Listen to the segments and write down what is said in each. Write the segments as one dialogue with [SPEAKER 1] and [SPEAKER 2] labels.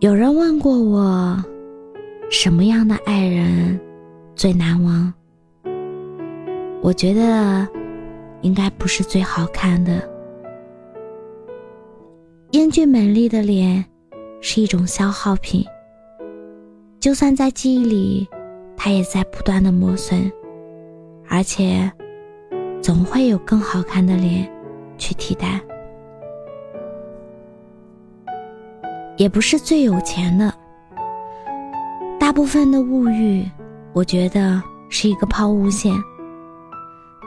[SPEAKER 1] 有人问过我，什么样的爱人最难忘？我觉得，应该不是最好看的。英俊美丽的脸，是一种消耗品。就算在记忆里，它也在不断的磨损，而且，总会有更好看的脸去替代。也不是最有钱的，大部分的物欲，我觉得是一个抛物线，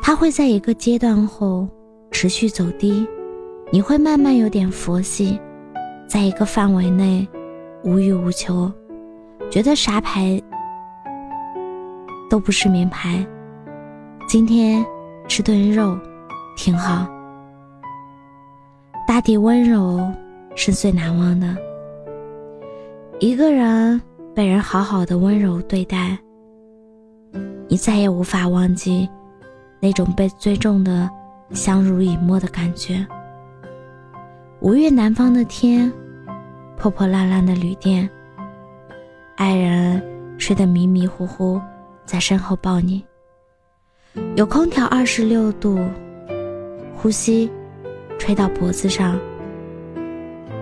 [SPEAKER 1] 它会在一个阶段后持续走低，你会慢慢有点佛系，在一个范围内无欲无求，觉得啥牌都不是名牌，今天吃顿肉挺好，大抵温柔是最难忘的。一个人被人好好的温柔对待，你再也无法忘记那种被尊重的相濡以沫的感觉。五月南方的天，破破烂烂的旅店，爱人睡得迷迷糊糊，在身后抱你。有空调二十六度，呼吸吹到脖子上，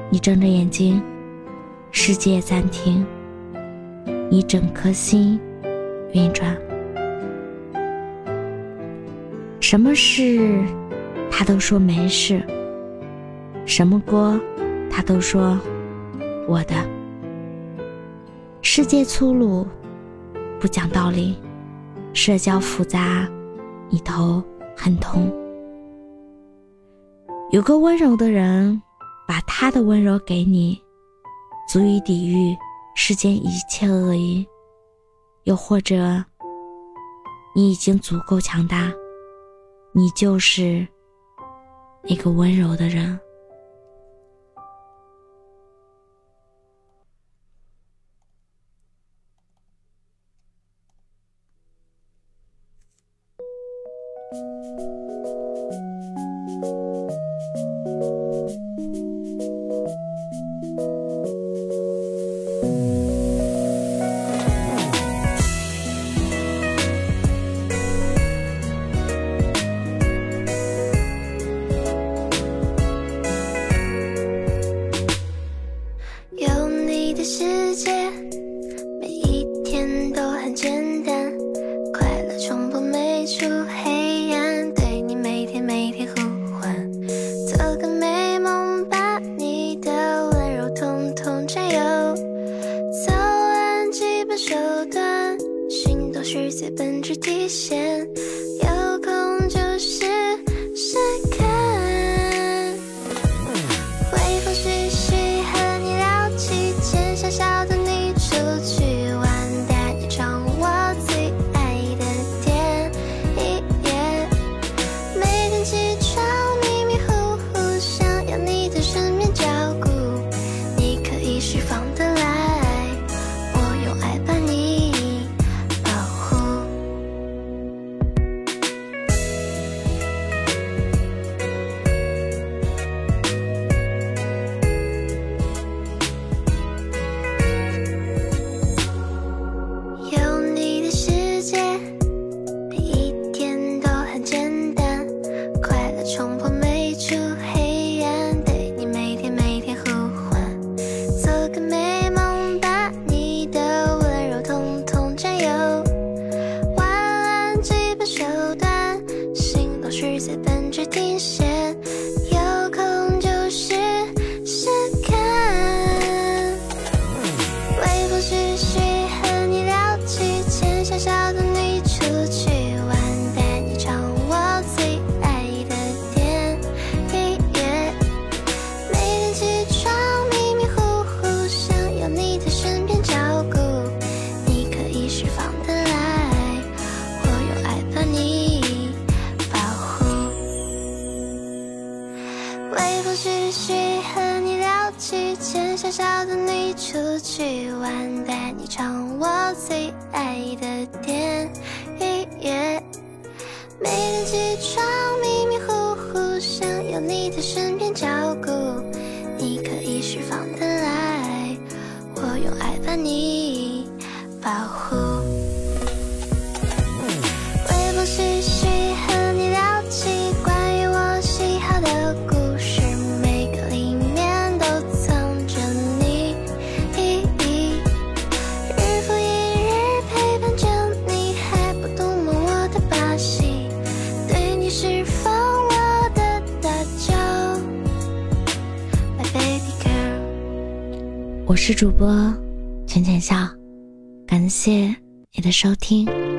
[SPEAKER 1] 你睁着眼睛。世界暂停，你整颗心运转。什么事，他都说没事；什么锅，他都说我的。世界粗鲁，不讲道理；社交复杂，你头很痛。有个温柔的人，把他的温柔给你。足以抵御世间一切恶意又或者你已经足够强大你就是那个温柔的人。世界。随本质停下风继续和你聊起，牵小小的你出去玩，带你唱我最爱的电影。每
[SPEAKER 2] 我是主播浅浅笑感谢你的收听。